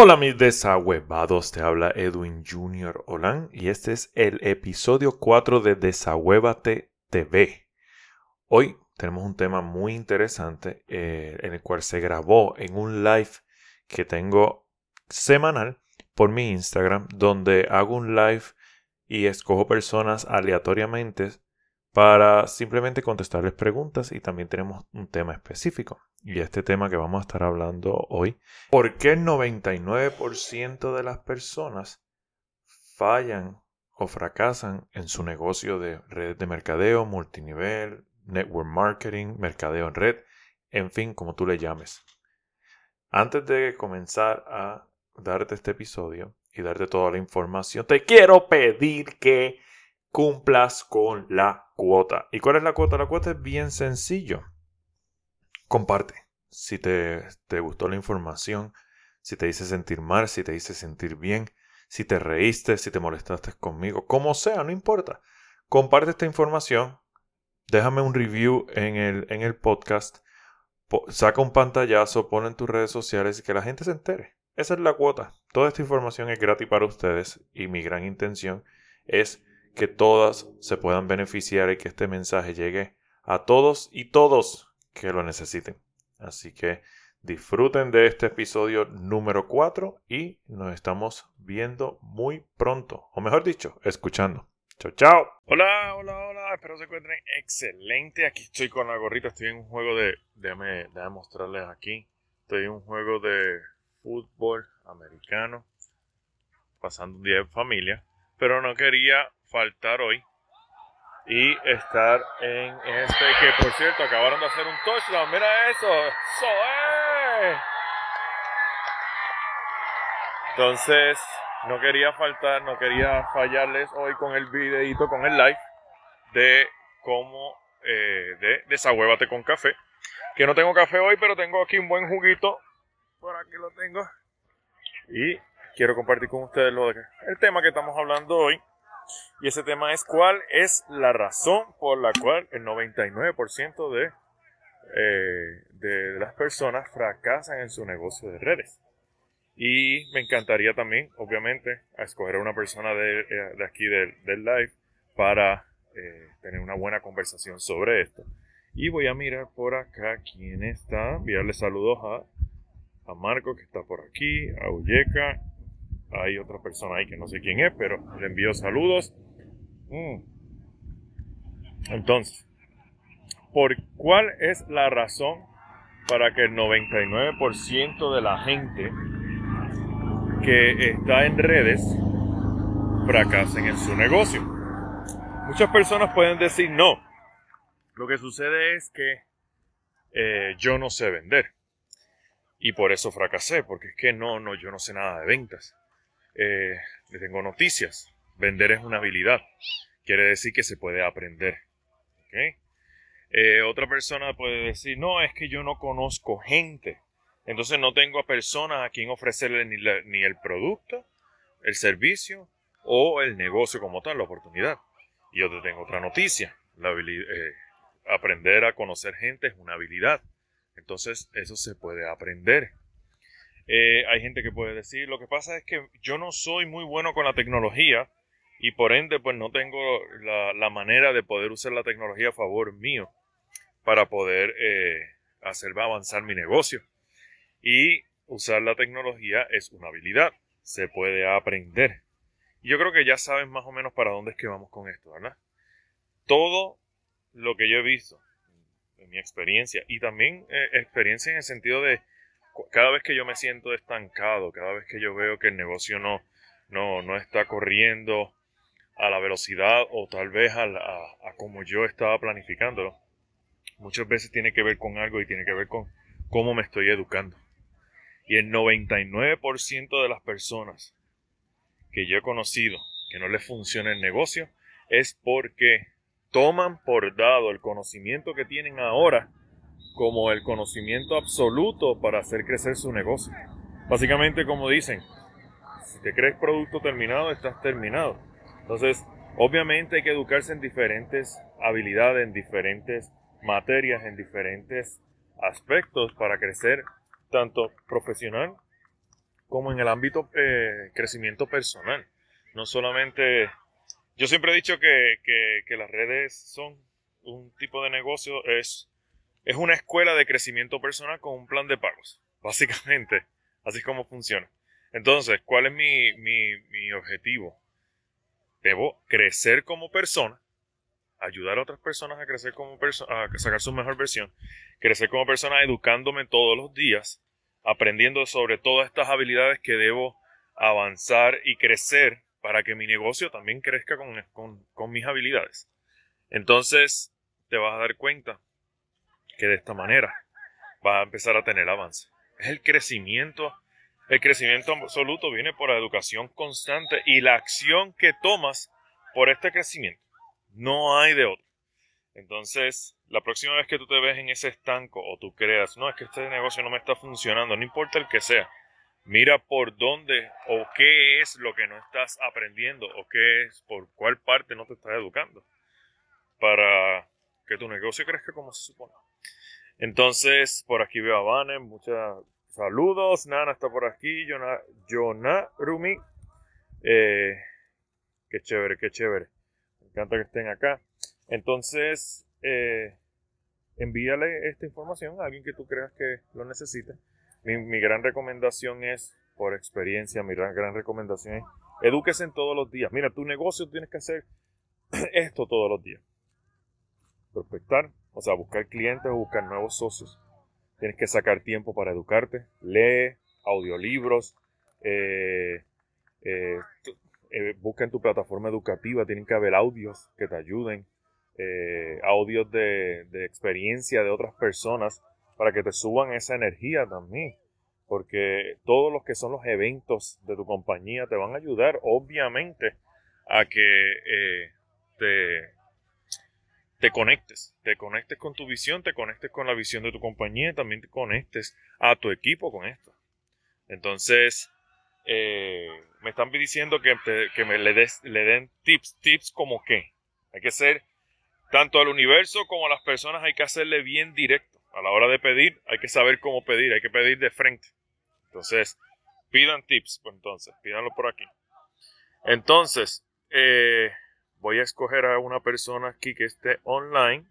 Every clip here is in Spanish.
Hola mis desahuevados, te habla Edwin Junior Olan y este es el episodio 4 de Desahuévate TV. Hoy tenemos un tema muy interesante eh, en el cual se grabó en un live que tengo semanal por mi Instagram donde hago un live y escojo personas aleatoriamente para simplemente contestarles preguntas y también tenemos un tema específico. Y este tema que vamos a estar hablando hoy, ¿por qué el 99% de las personas fallan o fracasan en su negocio de red de mercadeo, multinivel, network marketing, mercadeo en red, en fin, como tú le llames? Antes de comenzar a darte este episodio y darte toda la información, te quiero pedir que cumplas con la cuota. ¿Y cuál es la cuota? La cuota es bien sencillo. Comparte. Si te, te gustó la información, si te hice sentir mal, si te hice sentir bien, si te reíste, si te molestaste conmigo, como sea, no importa. Comparte esta información, déjame un review en el, en el podcast, saca un pantallazo, pon en tus redes sociales y que la gente se entere. Esa es la cuota. Toda esta información es gratis para ustedes y mi gran intención es que todas se puedan beneficiar y que este mensaje llegue a todos y todos que lo necesiten. Así que disfruten de este episodio número 4 y nos estamos viendo muy pronto, o mejor dicho, escuchando. Chao, chao. Hola, hola, hola, espero se encuentren excelente. Aquí estoy con la gorrita, estoy en un juego de, déjame, déjame mostrarles aquí. Estoy en un juego de fútbol americano, pasando un día en familia, pero no quería faltar hoy y estar en este que por cierto acabaron de hacer un touchdown. Mira eso es. Entonces no quería faltar no quería fallarles hoy con el videito con el live de cómo eh, de desahuévate con café. Que no tengo café hoy pero tengo aquí un buen juguito. Por aquí lo tengo. Y quiero compartir con ustedes lo de, el tema que estamos hablando hoy y ese tema es cuál es la razón por la cual el 99% de, eh, de las personas fracasan en su negocio de redes. Y me encantaría también, obviamente, a escoger a una persona de, eh, aquí del, live para eh, tener una buena conversación sobre esto. Y voy a mirar por acá quién está. Enviarle saludos a, a Marco que está por aquí, a Uyeca, hay otra persona ahí que no sé quién es, pero le envío saludos. Mm. Entonces, ¿por cuál es la razón para que el 99% de la gente que está en redes fracasen en su negocio? Muchas personas pueden decir no. Lo que sucede es que eh, yo no sé vender. Y por eso fracasé, porque es que no, no, yo no sé nada de ventas eh, le tengo noticias. Vender es una habilidad. Quiere decir que se puede aprender. Eh, otra persona puede decir, no, es que yo no conozco gente. Entonces no tengo a personas a quien ofrecerle ni, el producto, el servicio o el negocio como tal, la oportunidad. Y yo te tengo otra noticia. Eh, aprender a conocer gente es una habilidad. Entonces eso se puede aprender. Eh, hay gente que puede decir, lo que pasa es que yo no soy muy bueno con la tecnología y por ende pues no tengo la, manera de poder usar la tecnología a favor mío para poder eh, hacer avanzar mi negocio. Y usar la tecnología es una habilidad, se puede aprender. Y yo creo que ya saben más o menos para dónde es que vamos con esto, ¿verdad? Todo lo que yo he visto en mi experiencia y también eh, experiencia en el sentido de cada vez que yo me siento estancado, cada vez que yo veo que el negocio no, no, está corriendo a la velocidad o tal vez a, a, como yo estaba planificándolo, muchas veces tiene que ver con algo y tiene que ver con cómo me estoy educando. Y el 99% de las personas que yo he conocido que no les funciona el negocio es porque toman por dado el conocimiento que tienen ahora como el conocimiento absoluto para hacer crecer su negocio. Básicamente, como dicen, si te crees producto terminado, estás terminado. Entonces, obviamente hay que educarse en diferentes habilidades, en diferentes materias, en diferentes aspectos para crecer tanto profesional como en el ámbito eh, crecimiento personal. No solamente, yo siempre he dicho que, que, las redes son un tipo de negocio, es, es una escuela de crecimiento personal con un plan de pagos, básicamente, así es como funciona. Entonces, ¿cuál es mi, mi, mi objetivo? Debo crecer como persona, ayudar a otras personas a crecer como persona, a sacar su mejor versión, crecer como persona educándome todos los días, aprendiendo sobre todas estas habilidades que debo avanzar y crecer para que mi negocio también crezca con, con mis habilidades. Entonces, te vas a dar cuenta que de esta manera vas a empezar a tener avance. Es el crecimiento el crecimiento absoluto viene por la educación constante y la acción que tomas por este crecimiento. No hay de otro. Entonces, la próxima vez que tú te ves en ese estanco o tú creas, no, es que este negocio no me está funcionando, no importa el que sea, mira por dónde o qué es lo que no estás aprendiendo o qué es, por cuál parte no te estás educando para que tu negocio crezca como se supone. Entonces, por aquí veo a Vane, muchas Saludos, Nana está por aquí, Jonah, Rumi. Eh, qué chévere, qué chévere. Me encanta que estén acá. Entonces, eh, envíale esta información a alguien que tú creas que lo necesite. Mi, gran recomendación es, por experiencia, mi gran, gran recomendación es, edúquese en todos los días. Mira, tu negocio tienes que hacer esto todos los días. Prospectar, o sea, buscar clientes o buscar nuevos socios Tienes que sacar tiempo para educarte. Lee audiolibros. Eh, eh, eh, busca en tu plataforma educativa. Tienen que haber audios que te ayuden. audios de, de experiencia de otras personas para que te suban esa energía también. Porque todos los que son los eventos de tu compañía te van a ayudar, obviamente, a que te, te conectes, te conectes con tu visión, te conectes con la visión de tu compañía, también te conectes a tu equipo con esto. Entonces, eh, me están diciendo que, que me le, des, le den tips, tips como que hay que ser, tanto al universo como a las personas hay que hacerle bien directo. A la hora de pedir, hay que saber cómo pedir, hay que pedir de frente. Entonces, pidan tips, pues entonces, pídanlo por aquí. Entonces, eh, voy a escoger a una persona aquí que esté online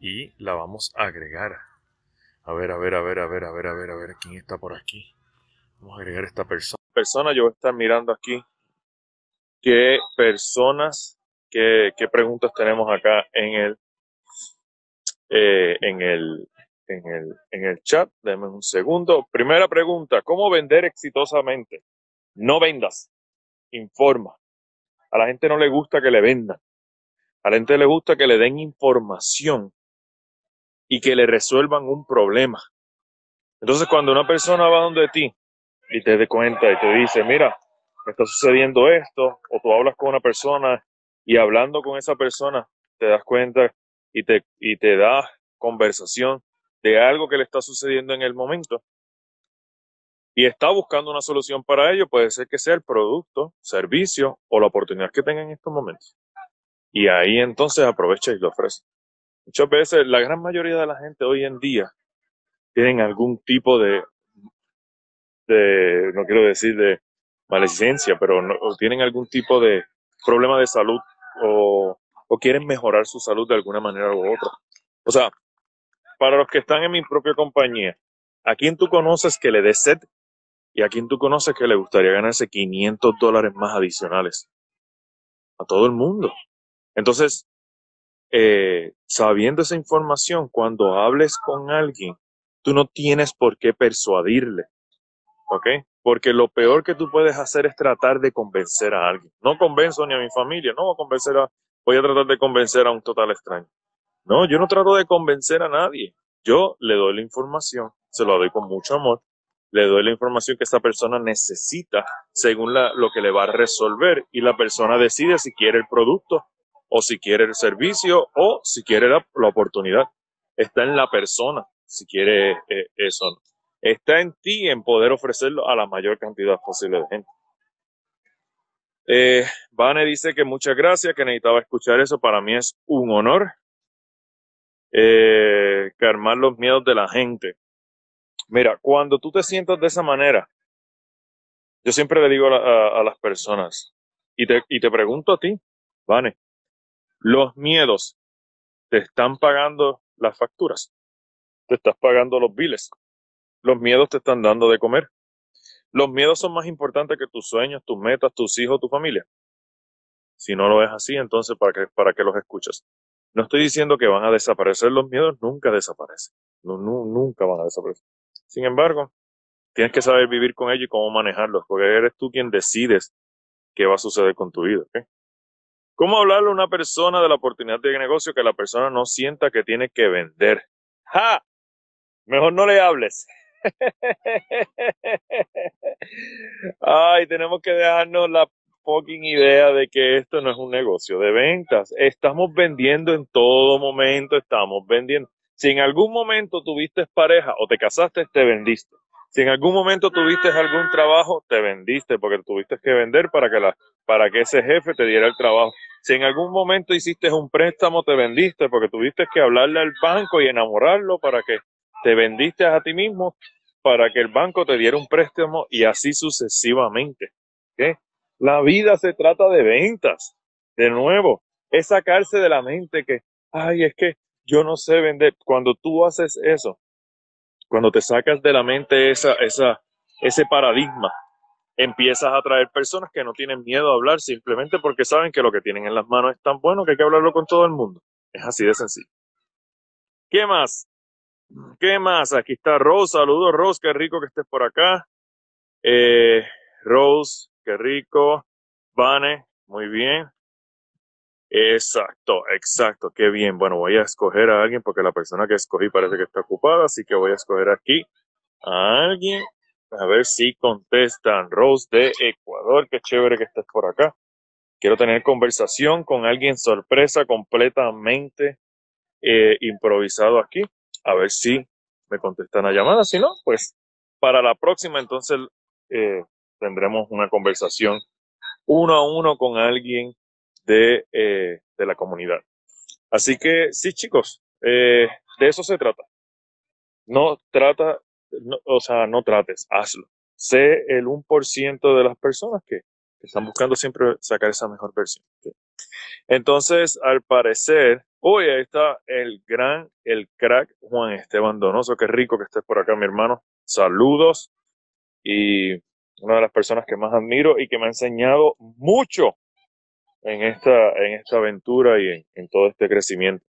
y la vamos a agregar. A ver, a ver, a ver, a ver, a ver, a ver, a ver, quién está por aquí. Vamos a agregar esta persona. Persona, yo voy a estar mirando aquí qué personas, qué, qué preguntas tenemos acá en el, eh, en el, en el, en el chat. Deme un segundo. Primera pregunta, ¿cómo vender exitosamente? No vendas, informa. A la gente no le gusta que le vendan. A la gente le gusta que le den información y que le resuelvan un problema. Entonces, cuando una persona va donde ti y te dé cuenta y te dice, mira, me está sucediendo esto, o tú hablas con una persona y hablando con esa persona te das cuenta y te, y te da conversación de algo que le está sucediendo en el momento, y está buscando una solución para ello, puede ser que sea el producto, servicio o la oportunidad que tenga en estos momentos. Y ahí entonces aprovecha y lo ofrece. Muchas veces, la gran mayoría de la gente hoy en día tienen algún tipo de, de no quiero decir de maledicencia, pero tienen algún tipo de problema de salud o, o quieren mejorar su salud de alguna manera u otra. O sea, para los que están en mi propia compañía, ¿a quién tú conoces que le dé sed ¿Y a quién tú conoces que le gustaría ganarse 500 dólares más adicionales? A todo el mundo. Entonces, eh, sabiendo esa información, cuando hables con alguien, tú no tienes por qué persuadirle. ¿Ok? Porque lo peor que tú puedes hacer es tratar de convencer a alguien. No convenzo ni a mi familia, no voy a convencer a, voy a tratar de convencer a un total extraño. No, yo no trato de convencer a nadie. Yo le doy la información, se lo doy con mucho amor le doy la información que esta persona necesita según lo que le va a resolver y la persona decide si quiere el producto o si quiere el servicio o si quiere la, oportunidad. Está en la persona si quiere eh, eso. Está en ti en poder ofrecerlo a la mayor cantidad posible de gente. Eh, Vane dice que muchas gracias, que necesitaba escuchar eso. Para mí es un honor. Eh, calmar los miedos de la gente. Mira, cuando tú te sientas de esa manera, Yo siempre le digo a, las personas, y te, y te pregunto a ti, Vane, los miedos te están pagando las facturas, te estás pagando los biles, los miedos te están dando de comer. Los miedos son más importantes que tus sueños, tus metas, tus hijos, tu familia. Si no lo es así, entonces ¿para qué, para qué los escuchas? No estoy diciendo que van a desaparecer los miedos, nunca desaparecen. nunca van a desaparecer. Sin embargo, tienes que saber vivir con ellos y cómo manejarlos, porque eres tú quien decides qué va a suceder con tu vida. ¿Cómo hablarle a una persona de la oportunidad de negocio que la persona no sienta que tiene que vender? ¡Ja! Mejor no le hables. Ay, tenemos que dejarnos la fucking idea de que esto no es un negocio de ventas. Estamos vendiendo en todo momento, estamos vendiendo. Si en algún momento tuviste pareja o te casaste, te vendiste. Si en algún momento tuviste algún trabajo, te vendiste porque tuviste que vender para que, la, para que ese jefe te diera el trabajo. Si en algún momento hiciste un préstamo, te vendiste porque tuviste que hablarle al banco y enamorarlo para que te vendiste a ti mismo para que el banco te diera un préstamo y así sucesivamente. La vida se trata de ventas. De nuevo, es sacarse de la mente que, ay, es que yo no sé vender. Cuando tú haces eso, cuando te sacas de la mente esa, esa, ese paradigma, empiezas a traer personas que no tienen miedo a hablar simplemente porque saben que lo que tienen en las manos es tan bueno que hay que hablarlo con todo el mundo. Es así de sencillo. ¿Qué más? ¿Qué más? Aquí está Rose. Saludos, Rose. Qué rico que estés por acá. Eh, Rose, qué rico. Vane, muy bien. Exacto, exacto, qué bien. Bueno, voy a escoger a alguien porque la persona que escogí parece que está ocupada, así que voy a escoger aquí a alguien. A ver si contestan. Rose de Ecuador, qué chévere que estés por acá. Quiero tener conversación con alguien sorpresa, completamente eh, improvisado aquí. A ver si me contestan la llamada. Si no, pues para la próxima entonces eh, tendremos una conversación uno a uno con alguien de, eh, de la comunidad. Así que sí, chicos, eh, de eso se trata. No trata, o sea, no trates, hazlo. Sé el 1% de las personas que, están buscando siempre sacar esa mejor versión. Entonces, al parecer, hoy ahí está el gran, el crack Juan Esteban Donoso. Qué rico que estés por acá, mi hermano. Saludos. Y una de las personas que más admiro y que me ha enseñado mucho en esta, en esta aventura y en, todo este crecimiento.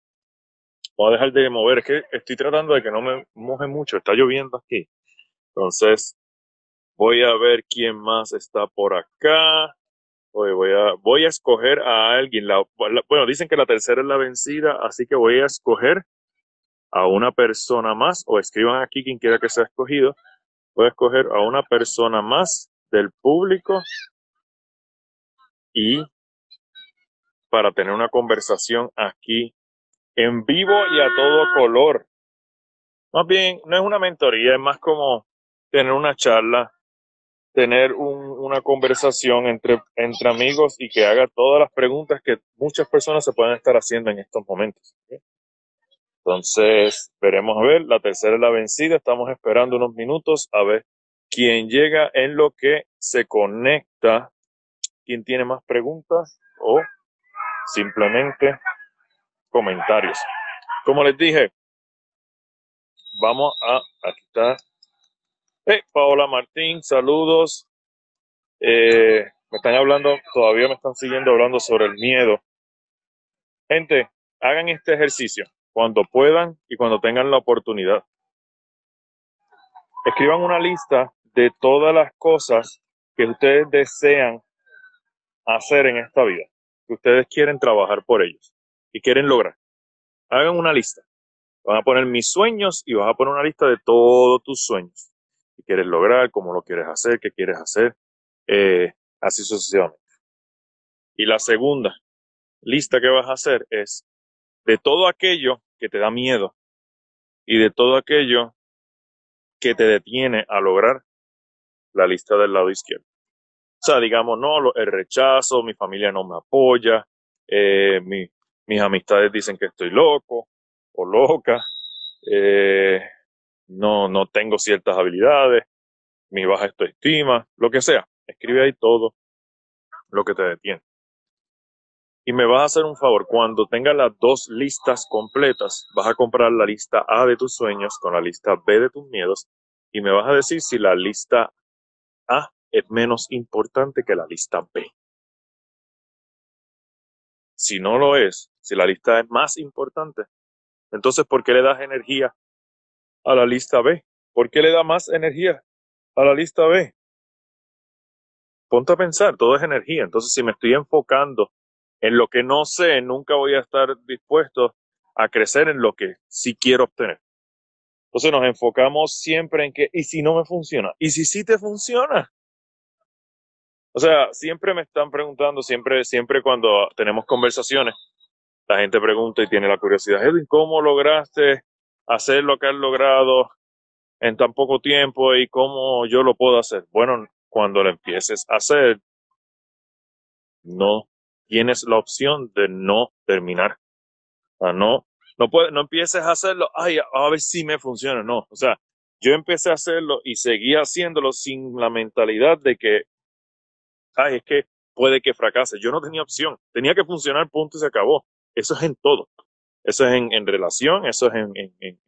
Voy a dejar de mover, es que estoy tratando de que no me moje mucho, está lloviendo aquí. Entonces, voy a ver quién más está por acá. voy, a, voy a escoger a alguien. bueno, dicen que la tercera es la vencida, así que voy a escoger a una persona más, o escriban aquí quien quiera que sea escogido. Voy a escoger a una persona más del público y para tener una conversación aquí en vivo y a todo color. Más bien, no es una mentoría, es más como tener una charla, tener una conversación entre, amigos y que haga todas las preguntas que muchas personas se pueden estar haciendo en estos momentos. Entonces, veremos a ver, la tercera es la vencida, estamos esperando unos minutos a ver quién llega en lo que se conecta, quién tiene más preguntas o simplemente comentarios. Como les dije, vamos a, aquí está. Hey, Paola Martín, saludos. Eh, me están hablando, todavía me están siguiendo hablando sobre el miedo. Gente, hagan este ejercicio cuando puedan y cuando tengan la oportunidad. Escriban una lista de todas las cosas que ustedes desean hacer en esta vida que ustedes quieren trabajar por ellos y quieren lograr. Hagan una lista. Van a poner mis sueños y vas a poner una lista de todos tus sueños. ¿Qué quieres lograr? ¿Cómo lo quieres hacer? ¿Qué quieres hacer? Eh, así sucesivamente. Y la segunda lista que vas a hacer es de todo aquello que te da miedo y de todo aquello que te detiene a lograr la lista del lado izquierdo. O sea, digamos, no, el rechazo, mi familia no me apoya, eh, mis amistades dicen que estoy loco o loca, eh, no, no tengo ciertas habilidades, mi baja autoestima, lo que sea. Escribe ahí todo lo que te detiene. Y me vas a hacer un favor, cuando tengas las dos listas completas, vas a comprar la lista A de tus sueños con la lista B de tus miedos y me vas a decir si la lista A es menos importante que la lista B. Si no lo es, si la lista es más importante, entonces ¿por qué le das energía a la lista B? ¿Por qué le da más energía a la lista B? Ponte a pensar, todo es energía. Entonces, si me estoy enfocando en lo que no sé, nunca voy a estar dispuesto a crecer en lo que sí quiero obtener. Entonces nos enfocamos siempre en que, ¿y si no me funciona? ¿Y si sí te funciona? O sea, siempre me están preguntando, siempre, siempre cuando tenemos conversaciones, la gente pregunta y tiene la curiosidad, Edwin, ¿cómo lograste hacer lo que has logrado en tan poco tiempo y cómo yo lo puedo hacer? Bueno, cuando lo empieces a hacer, no tienes la opción de no terminar. O no, no, puede, no empieces a hacerlo, ay, a ver si me funciona. No, o sea, yo empecé a hacerlo y seguí haciéndolo sin la mentalidad de que, ay, es que puede que fracase. Yo no tenía opción, tenía que funcionar, punto y se acabó. Eso es en todo. Eso es en, en relación, eso es en, en,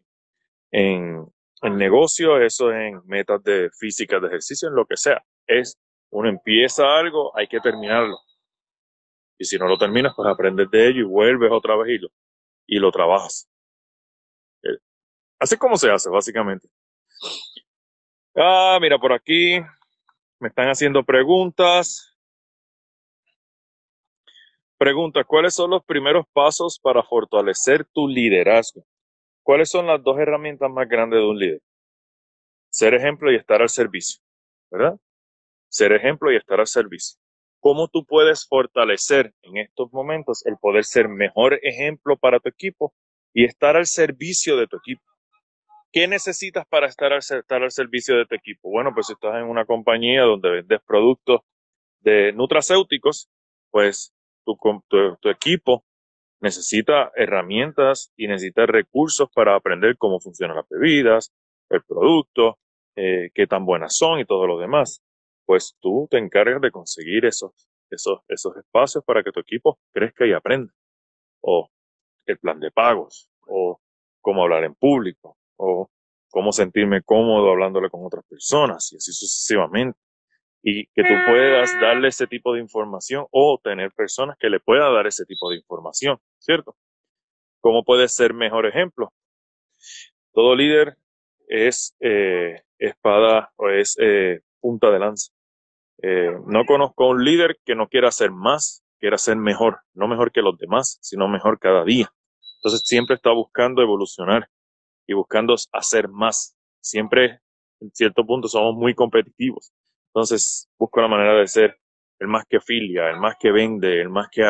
en, en negocio, eso es en metas de física, de ejercicio, en lo que sea. Es, uno empieza algo, hay que terminarlo. Y si no lo terminas, pues aprendes de ello y vuelves otra vez y lo, y lo trabajas. Eh, así como se hace, básicamente. Ah, mira, por aquí me están haciendo preguntas. Pregunta, ¿cuáles son los primeros pasos para fortalecer tu liderazgo? ¿Cuáles son las dos herramientas más grandes de un líder? Ser ejemplo y estar al servicio, ¿verdad? Ser ejemplo y estar al servicio cómo tú puedes fortalecer en estos momentos el poder ser mejor ejemplo para tu equipo y estar al servicio de tu equipo. ¿Qué necesitas para estar al, servicio de tu equipo? Bueno, pues si estás en una compañía donde vendes productos de nutracéuticos, pues tu, equipo necesita herramientas y necesita recursos para aprender cómo funcionan las bebidas, el producto, eh, qué tan buenas son y todo lo demás pues tú te encargas de conseguir esos espacios para que tu equipo crezca y aprenda. O el plan de pagos, o cómo hablar en público, o cómo sentirme cómodo hablándole con otras personas, y así sucesivamente. Y que tú puedas darle ese tipo de información o tener personas que le puedan dar ese tipo de información, ¿cierto? ¿Cómo puedes ser mejor ejemplo? Todo líder es eh, espada o es eh, punta de lanza. Eh, no conozco a un líder que no quiera ser más, quiera ser mejor, no mejor que los demás, sino mejor cada día. Entonces siempre está buscando evolucionar y buscando hacer más. Siempre, en cierto punto, somos muy competitivos. Entonces busco la manera de ser el más que filia, el más que vende, el más que...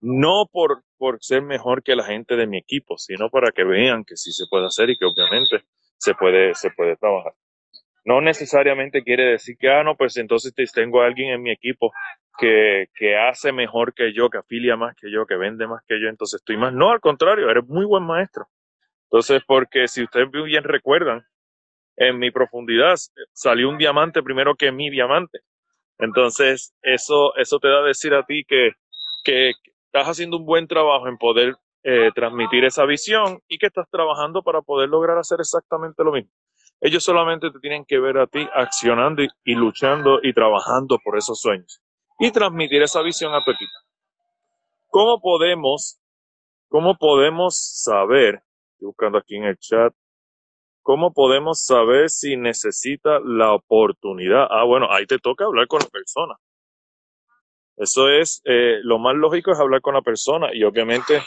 no por, por ser mejor que la gente de mi equipo, sino para que vean que sí se puede hacer y que obviamente se puede, se puede trabajar no necesariamente quiere decir que, ah, no, pues entonces tengo a alguien en mi equipo que, que hace mejor que yo, que afilia más que yo, que vende más que yo, entonces estoy más. No, al contrario, eres muy buen maestro. Entonces, porque si ustedes bien recuerdan, en mi profundidad salió un diamante primero que mi diamante. Entonces, eso, eso te da a decir a ti que, que estás haciendo un buen trabajo en poder eh, transmitir esa visión y que estás trabajando para poder lograr hacer exactamente lo mismo. Ellos solamente te tienen que ver a ti accionando y, luchando y trabajando por esos sueños y transmitir esa visión a tu equipo. ¿Cómo podemos, cómo podemos saber, estoy buscando aquí en el chat, cómo podemos saber si necesita la oportunidad? Ah, bueno, ahí te toca hablar con la persona. Eso es, eh, lo más lógico es hablar con la persona y obviamente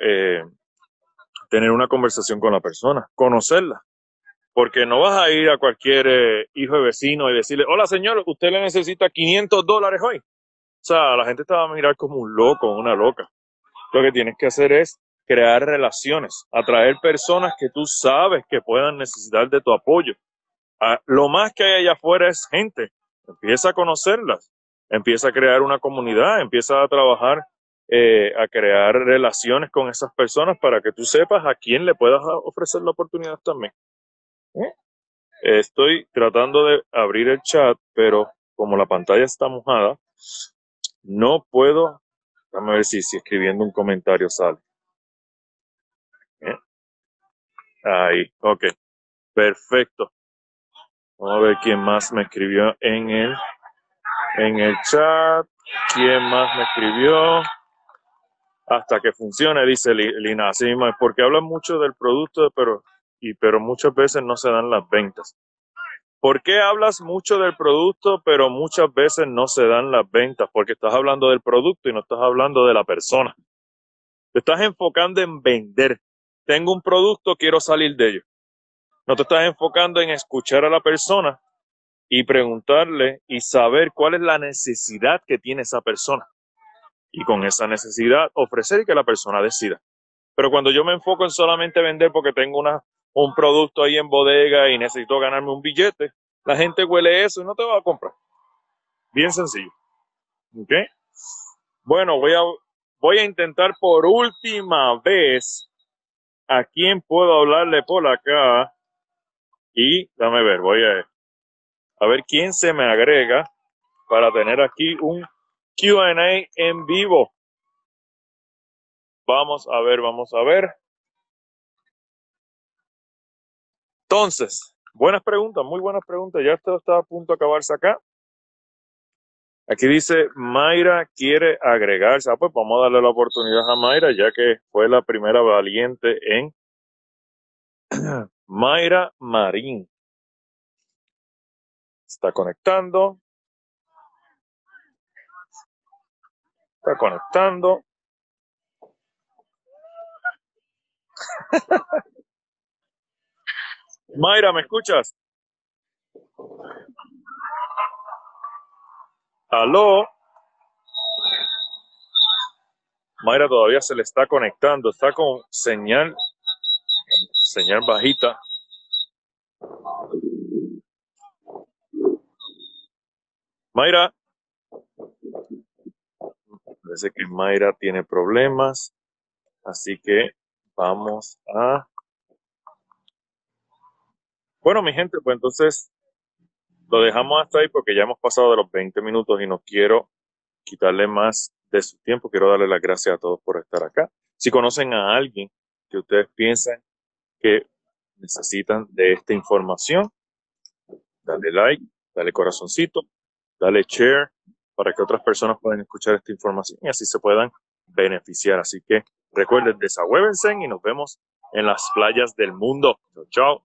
eh, tener una conversación con la persona, conocerla porque no vas a ir a cualquier eh, hijo de vecino y decirle, hola señor, usted le necesita 500 dólares hoy. O sea, la gente te va a mirar como un loco, una loca. Lo que tienes que hacer es crear relaciones, atraer personas que tú sabes que puedan necesitar de tu apoyo. Ah, lo más que hay allá afuera es gente. Empieza a conocerlas, empieza a crear una comunidad, empieza a trabajar, eh, a crear relaciones con esas personas para que tú sepas a quién le puedas ofrecer la oportunidad también. Estoy tratando de abrir el chat, pero como la pantalla está mojada, no puedo, déjame ver si escribiendo un comentario sale. Ahí, ok, perfecto. Vamos a ver quién más me escribió en el, en el chat. ¿Quién más me escribió? Hasta que funcione, dice Lina. Así mismo porque hablan mucho del producto, pero, y, pero muchas veces no se dan las ventas. ¿Por qué hablas mucho del producto, pero muchas veces no se dan las ventas? Porque estás hablando del producto y no estás hablando de la persona. Te estás enfocando en vender. Tengo un producto, quiero salir de ello. No te estás enfocando en escuchar a la persona y preguntarle y saber cuál es la necesidad que tiene esa persona. Y con esa necesidad ofrecer que la persona decida. Pero cuando yo me enfoco en solamente vender porque tengo una, un producto ahí en bodega y necesito ganarme un billete, la gente huele eso y no te va a comprar. Bien sencillo. ¿Ok? Bueno, voy a, voy a intentar por última vez a quién puedo hablarle por acá. Y dame ver, voy a, a ver quién se me agrega para tener aquí un QA en vivo. Vamos a ver, vamos a ver. Entonces, buenas preguntas, muy buenas preguntas. Ya esto está a punto de acabarse acá. Aquí dice, Mayra quiere agregarse. Ah, pues vamos a darle la oportunidad a Mayra, ya que fue la primera valiente en Mayra Marín. Está conectando. Está conectando. Mayra, ¿me escuchas? Aló. Mayra todavía se le está conectando, está con señal señal bajita. Mayra. Parece que Mayra tiene problemas. Así que vamos a... Bueno, mi gente, pues entonces lo dejamos hasta ahí porque ya hemos pasado de los 20 minutos y no quiero quitarle más de su tiempo. Quiero darle las gracias a todos por estar acá. Si conocen a alguien que ustedes piensen que necesitan de esta información, dale like, dale corazoncito, dale share para que otras personas puedan escuchar esta información y así se puedan beneficiar. Así que recuerden, desahuévense y nos vemos en las playas del mundo. Chao.